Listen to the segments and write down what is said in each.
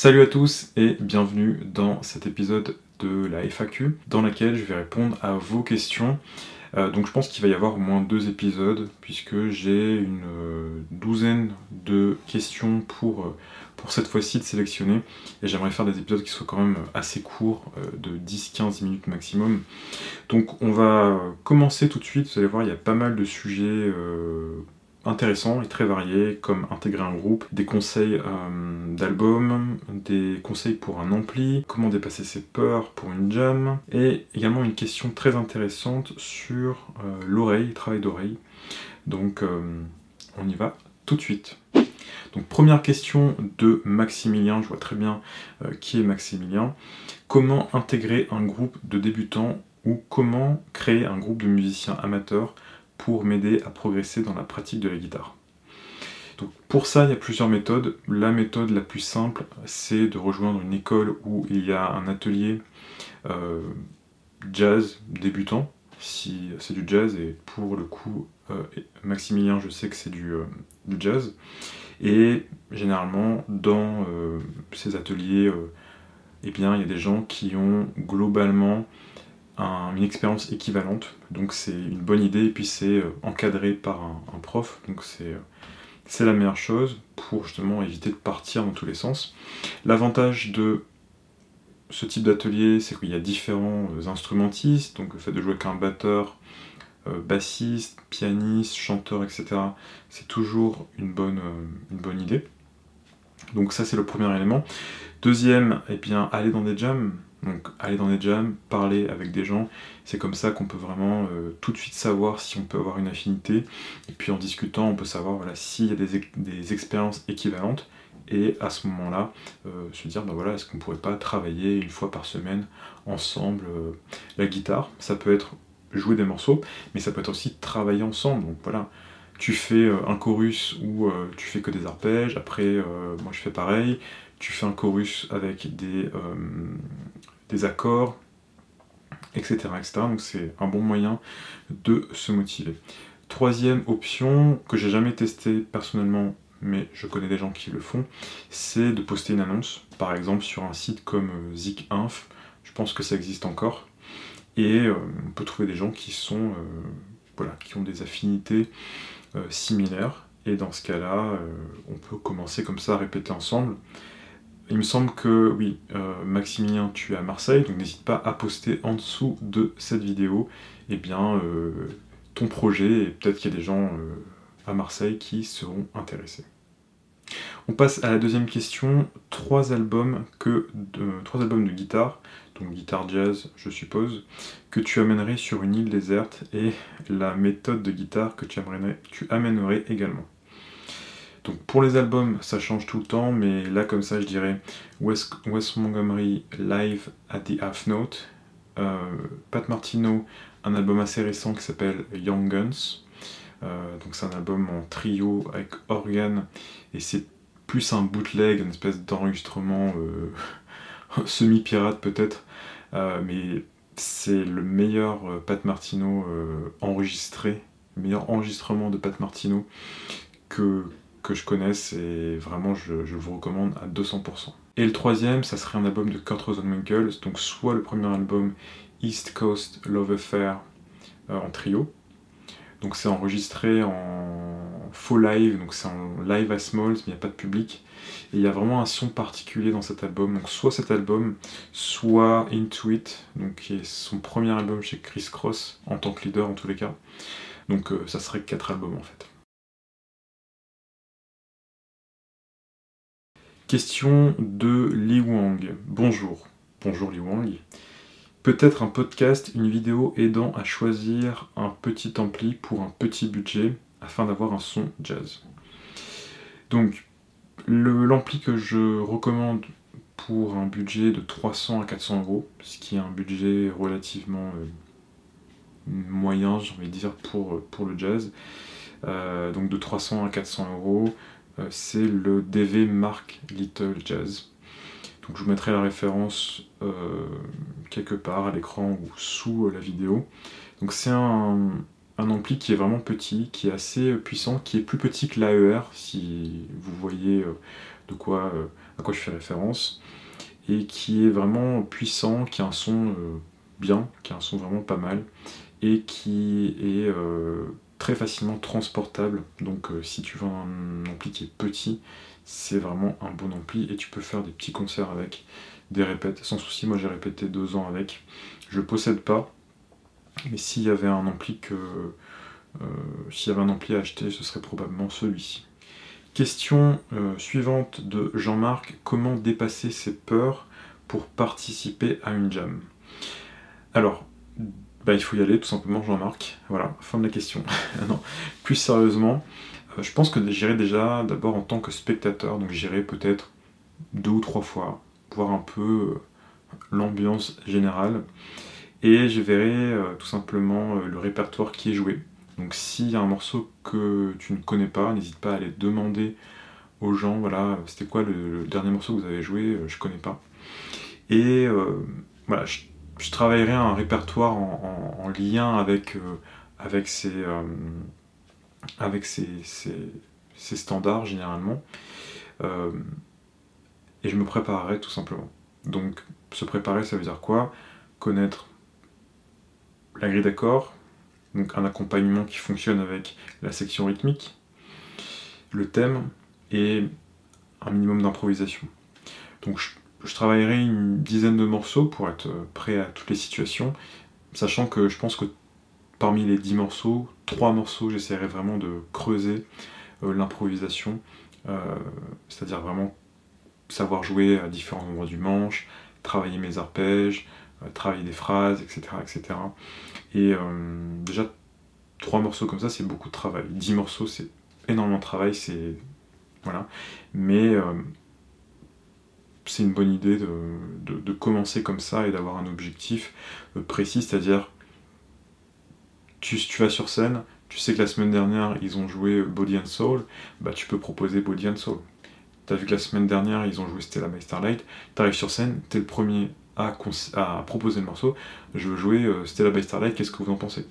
Salut à tous et bienvenue dans cet épisode de la FAQ dans laquelle je vais répondre à vos questions. Euh, donc je pense qu'il va y avoir au moins deux épisodes puisque j'ai une euh, douzaine de questions pour, euh, pour cette fois-ci de sélectionner et j'aimerais faire des épisodes qui soient quand même assez courts de 10-15 minutes maximum. Donc on va commencer tout de suite, vous allez voir il y a pas mal de sujets intéressant et très varié, comme intégrer un groupe, des conseils euh, d'albums, des conseils pour un ampli, comment dépasser ses peurs pour une jam, et également une question très intéressante sur euh, l'oreille, travail d'oreille. Donc euh, on y va tout de suite. Donc première question de Maximilien, je vois très bien qui est Maximilien. Comment intégrer un groupe de débutants ou comment créer un groupe de musiciens amateurs pour m'aider à progresser dans la pratique de la guitare. Pour ça, il y a plusieurs méthodes. La méthode la plus simple, c'est de rejoindre une école où il y a un atelier euh, jazz débutant, si c'est du jazz, et pour le coup, euh, Maximilien, je sais que c'est du, euh, jazz. Et généralement, dans ces ateliers, eh il y a des gens qui ont globalement une expérience équivalente. Donc c'est une bonne idée et puis c'est euh, encadré par un, prof. Donc c'est euh, c'est la meilleure chose pour justement éviter de partir dans tous les sens. L'avantage de ce type d'atelier, c'est qu'il y a différents euh, instrumentistes, donc le fait de jouer avec un batteur, bassiste, pianiste, chanteur, etc., c'est toujours une bonne, idée. Donc ça c'est le premier élément. Deuxième, et eh bien, aller dans des jams. Donc aller dans des jams, parler avec des gens, c'est comme ça qu'on peut vraiment euh, tout de suite savoir si on peut avoir une affinité. Et puis en discutant, on peut savoir voilà, s'il y a des, expériences équivalentes. Et à ce moment-là, euh, se dire, bah voilà, est-ce qu'on pourrait pas travailler une fois par semaine ensemble euh, la guitare? Ça peut être jouer des morceaux, mais ça peut être aussi travailler ensemble. Donc voilà, tu fais un chorus où tu fais que des arpèges, après moi je fais pareil, tu fais un chorus avec des, des accords, etc. Donc c'est un bon moyen de se motiver. Troisième option que j'ai jamais testé personnellement, mais je connais des gens qui le font, c'est de poster une annonce, par exemple sur un site comme euh, ZikInf, je pense que ça existe encore, et euh, on peut trouver des gens qui sont, euh, voilà, qui ont des affinités similaires, et dans ce cas-là, on peut commencer comme ça à répéter ensemble. Il me semble que, oui, euh, Maximilien, tu es à Marseille, donc n'hésite pas à poster en dessous de cette vidéo, eh bien, euh, ton projet, et peut-être qu'il y a des gens euh, à Marseille qui seront intéressés. On passe à la deuxième question, trois albums, que de, trois albums de guitare, donc guitare jazz je suppose, que tu amènerais sur une île déserte et la méthode de guitare que tu amènerais également. Donc pour les albums, ça change tout le temps, mais là comme ça, je dirais Wes, Montgomery Live at the Half Note, euh, Pat Martino, un album assez récent qui s'appelle Young Guns. Euh, donc c'est un album en trio avec organe et c'est plus un bootleg, une espèce d'enregistrement euh, semi-pirate peut-être, mais c'est le meilleur Pat Martino enregistré, le meilleur enregistrement de Pat Martino que, que je connaisse et vraiment je, vous recommande à 200%. Et le troisième, ça serait un album de Kurt Rosenwinkel, donc soit le premier album East Coast Love Affair euh, en trio, donc c'est enregistré en faux live, donc c'est en live à Smalls, mais il n'y a pas de public. Et il y a vraiment un son particulier dans cet album. Donc soit cet album, soit Into It, donc qui est son premier album chez Chris Cross, en tant que leader en tous les cas. Donc euh, ça serait quatre albums en fait. Question de Li Wang. Bonjour. Bonjour Li Wang. Peut-être un podcast, une vidéo aidant à choisir un petit ampli pour un petit budget afin d'avoir un son jazz. Donc, l'ampli que je recommande pour un budget de 300 à 400 euros, ce qui est un budget relativement euh, moyen, j'ai envie de dire, pour, le jazz. Euh, donc de 300 à 400 euros, c'est le DV Mark Little Jazz. Je vous mettrai la référence euh, quelque part à l'écran ou sous euh, la vidéo. C'est un, ampli qui est vraiment petit, qui est assez puissant, qui est plus petit que l'AER, si vous voyez de à quoi je fais référence, et qui est vraiment puissant, qui a un son bien, qui a un son vraiment pas mal, et qui est très facilement transportable. Donc si tu veux un ampli qui est petit, c'est vraiment un bon ampli et tu peux faire des petits concerts avec, des répètes sans souci. Moi j'ai répété deux ans avec. Je possède pas, mais s'il y avait un ampli que euh, s'il y avait un ampli à acheter, ce serait probablement celui-ci. Question euh, suivante de Jean-Marc comment dépasser ses peurs pour participer à une jam? Alors, bah, il faut y aller tout simplement, Jean-Marc. Voilà, fin de la question. non, plus sérieusement, euh, je pense que j'irai déjà d'abord en tant que spectateur, donc j'irai peut-être deux ou trois fois, voir un peu l'ambiance générale, et je verrai tout simplement le répertoire qui est joué. Donc s'il y a un morceau que tu ne connais pas, n'hésite pas à aller demander aux gens, voilà, c'était quoi le, dernier morceau que vous avez joué, euh, je connais pas. Et euh, voilà, je, travaillerai un répertoire en, lien avec, euh, avec, ces, avec ces, standards généralement. et je me préparerai tout simplement. Donc se préparer, ça veut dire quoi? Connaître la grille d'accords, donc un accompagnement qui fonctionne avec la section rythmique, le thème et un minimum d'improvisation. Donc je, travaillerai une dizaine de morceaux pour être prêt à toutes les situations, sachant que je pense que parmi les dix morceaux, trois morceaux j'essaierai vraiment de creuser euh, l'improvisation, euh, c'est-à-dire vraiment savoir jouer à différents endroits du manche, travailler mes arpèges, euh, travailler des phrases, etc. etc. Et euh, déjà, trois morceaux comme ça, c'est beaucoup de travail. Dix morceaux, c'est énormément de travail, c'est. Voilà. Mais euh, c'est une bonne idée de, commencer comme ça et d'avoir un objectif précis, c'est-à-dire, tu, tu vas sur scène, tu sais que la semaine dernière, ils ont joué Body and Soul, bah tu peux proposer Body and Soul. T'as vu que la semaine dernière, ils ont joué Stella by Starlight, t'arrives sur scène, t'es le premier à, proposer le morceau, je veux jouer euh, Stella by Starlight, qu'est-ce que vous en pensez?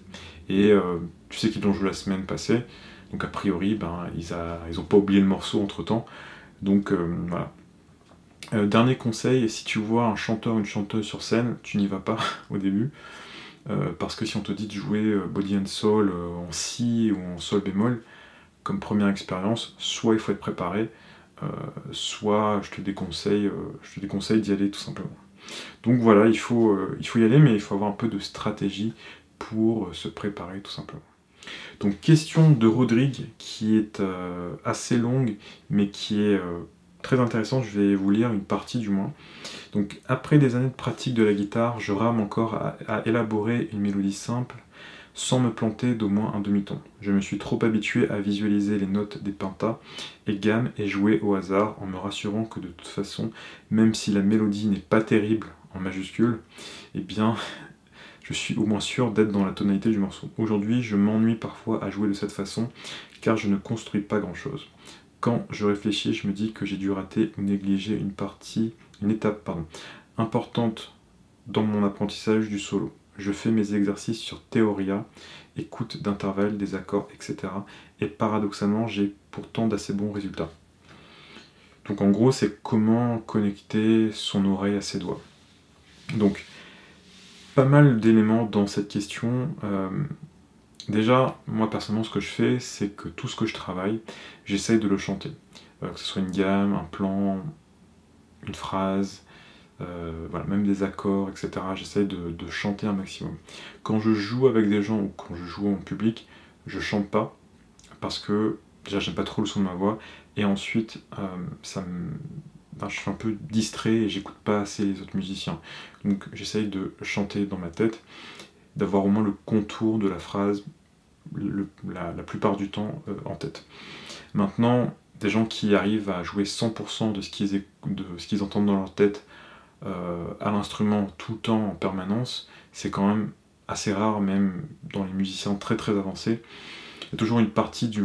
Et euh, tu sais qu'ils l'ont joué la semaine passée, donc a priori, ben, ils n'ont pas oublié le morceau entre temps. Donc euh, voilà. Dernier conseil, si tu vois un chanteur ou une chanteuse sur scène, tu n'y vas pas au début. parce que si on te dit de jouer Body and Soul en Si ou en Sol bémol, comme première expérience, soit il faut être préparé, soit je te déconseille, je déconseille d'y aller tout simplement. Donc voilà, il faut, euh, il faut y aller, mais il faut avoir un peu de stratégie pour euh, se préparer tout simplement. Donc question de Rodrigue qui est euh, assez longue mais qui est très intéressante, je vais vous lire une partie du moins. Donc après des années de pratique de la guitare, je rame encore à élaborer une mélodie simple sans me planter d'au moins un demi-ton. Je me suis trop habitué à visualiser les notes des pentas et gammes et jouer au hasard en me rassurant que de toute façon, même si la mélodie n'est pas terrible en majuscule, eh bien je suis au moins sûr d'être dans la tonalité du morceau. Aujourd'hui, je m'ennuie parfois à jouer de cette façon car je ne construis pas grand-chose. Quand je réfléchis, je me dis que j'ai dû rater ou négliger une partie, une étape importante dans mon apprentissage du solo je fais mes exercices sur Theoria, écoute d'intervalles, des accords, etc. Et paradoxalement, j'ai pourtant d'assez bons résultats. Donc en gros, c'est comment connecter son oreille à ses doigts. Donc, pas mal d'éléments dans cette question. Euh, déjà, moi personnellement, ce que je fais, c'est que tout ce que je travaille, j'essaye de le chanter. Euh, que ce soit une gamme, un plan, une phrase, euh, voilà, même des accords, etc. J'essaye de, chanter un maximum. Quand je joue avec des gens ou quand je joue en public, je chante pas parce que déjà j'aime pas trop le son de ma voix et ensuite euh, ça me, je suis un peu distrait et j'écoute pas assez les autres musiciens. Donc j'essaye de chanter dans ma tête, d'avoir au moins le contour de la phrase la, plupart du temps euh, en tête. Maintenant, des gens qui arrivent à jouer 100% de ce qu'ils entendent dans leur tête euh, à l'instrument tout le temps en permanence, c'est quand même assez rare, même dans les musiciens très très avancés. Il y a toujours une partie du,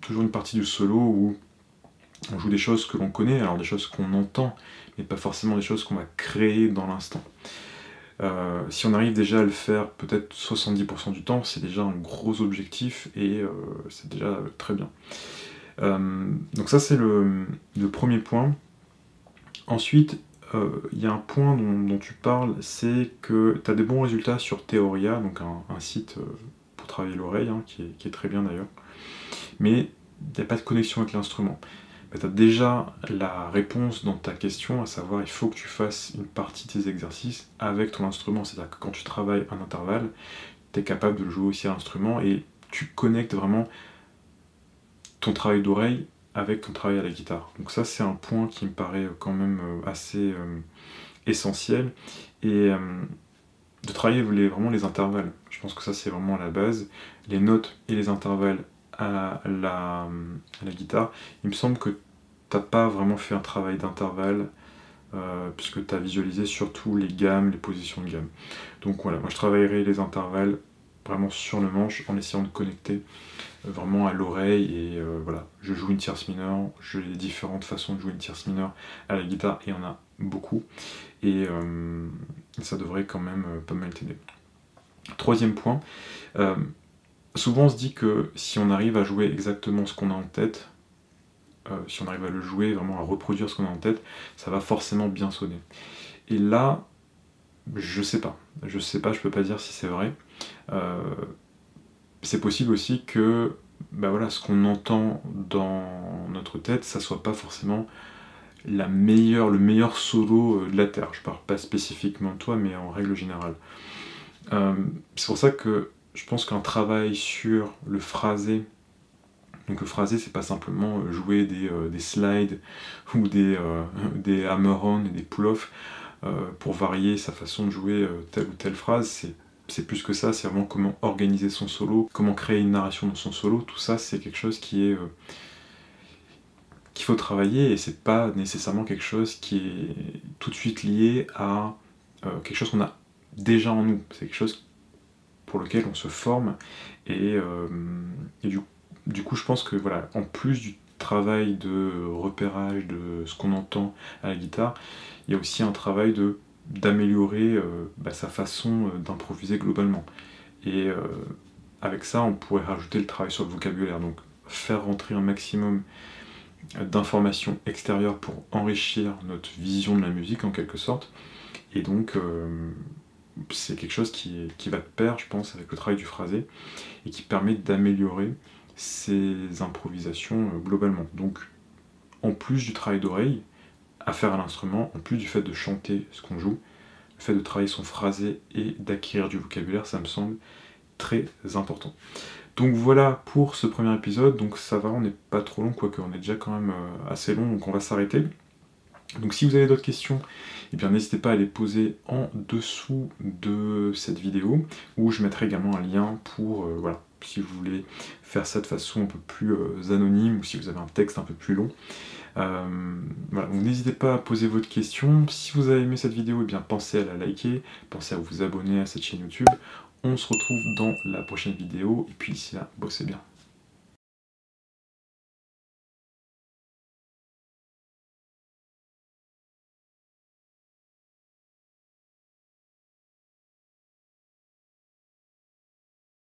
toujours une partie du solo où on joue des choses que l'on connaît, alors des choses qu'on entend, mais pas forcément des choses qu'on va créer dans l'instant. Euh, si on arrive déjà à le faire peut-être 70% du temps, c'est déjà un gros objectif et euh, c'est déjà très bien. donc ça c'est le, premier point. Ensuite, il y a un point dont, tu parles, c'est que tu as des bons résultats sur Theoria, donc un, site pour travailler l'oreille, hein, qui, est, très bien d'ailleurs. Mais il n'y a pas de connexion avec l'instrument. Tu as déjà la réponse dans ta question, à savoir il faut que tu fasses une partie de tes exercices avec ton instrument. C'est-à-dire que quand tu travailles un intervalle, tu es capable de jouer aussi à l'instrument et tu connectes vraiment ton travail d'oreille avec ton travail à la guitare. Donc ça c'est un point qui me paraît quand même euh, assez euh, essentiel. Et euh, de travailler vraiment les intervalles. Je pense que ça c'est vraiment la base. Les notes et les intervalles à la, guitare, il me semble que t'as pas vraiment fait un travail d'intervalle euh, puisque tu as visualisé surtout les gammes, les positions de gamme. Donc voilà, moi je travaillerai les intervalles vraiment sur le manche en essayant de connecter euh, vraiment à l'oreille et euh, voilà, je joue une tierce mineure, j'ai différentes façons de jouer une tierce mineure à la guitare et il y en a beaucoup et ça devrait quand même pas mal t'aider. Troisième point, souvent on se dit que si on arrive à jouer exactement ce qu'on a en tête, euh, si on arrive à le jouer, vraiment à reproduire ce qu'on a en tête, ça va forcément bien sonner. Et là, je sais pas. Je sais pas, je peux pas dire si c'est vrai. Euh, c'est possible aussi que bah voilà, ce qu'on entend dans notre tête, ça soit pas forcément le meilleur solo euh, de la Terre. Je parle pas spécifiquement de toi, mais en règle générale. c'est pour ça que je pense qu'un travail sur le phrasé, donc le phrasé c'est pas simplement euh, jouer des, euh, slides ou des, euh, hammer-on et des pull-off pour varier sa façon de jouer telle ou telle phrase, c'est plus que ça, c'est vraiment comment organiser son solo, comment créer une narration dans son solo, tout ça c'est quelque chose qui est qu'il faut travailler et c'est pas nécessairement quelque chose qui est tout de suite lié à quelque chose qu'on a déjà en nous, c'est quelque chose pour lequel on se forme. Et, euh, du, coup je pense que voilà en plus du travail de repérage de ce qu'on entend à la guitare il y a aussi un travail de d'améliorer euh, bah, sa façon euh, d'improviser globalement. Et avec ça on pourrait rajouter le travail sur le vocabulaire. Donc faire rentrer un maximum d'informations extérieures pour enrichir notre vision de la musique en quelque sorte. Et donc c'est quelque chose qui, va de pair, je pense, avec le travail du phrasé et qui permet d'améliorer ses improvisations euh, globalement. Donc, en plus du travail d'oreille à faire à l'instrument, en plus du fait de chanter ce qu'on joue, le fait de travailler son phrasé et d'acquérir du vocabulaire, ça me semble très important. Donc voilà pour ce premier épisode, donc ça va, on n'est pas trop long, quoique on est déjà quand même euh, assez long, donc on va s'arrêter. Donc si vous avez d'autres questions, eh n'hésitez pas à les poser en dessous de cette vidéo, où je mettrai également un lien pour, euh, voilà, si vous voulez faire ça de façon un peu plus euh, anonyme, ou si vous avez un texte un peu plus long. Euh, voilà, donc n'hésitez pas à poser votre question. Si vous avez aimé cette vidéo, eh bien pensez à la liker, pensez à vous abonner à cette chaîne YouTube. On se retrouve dans la prochaine vidéo, et puis d'ici là, bossez bien.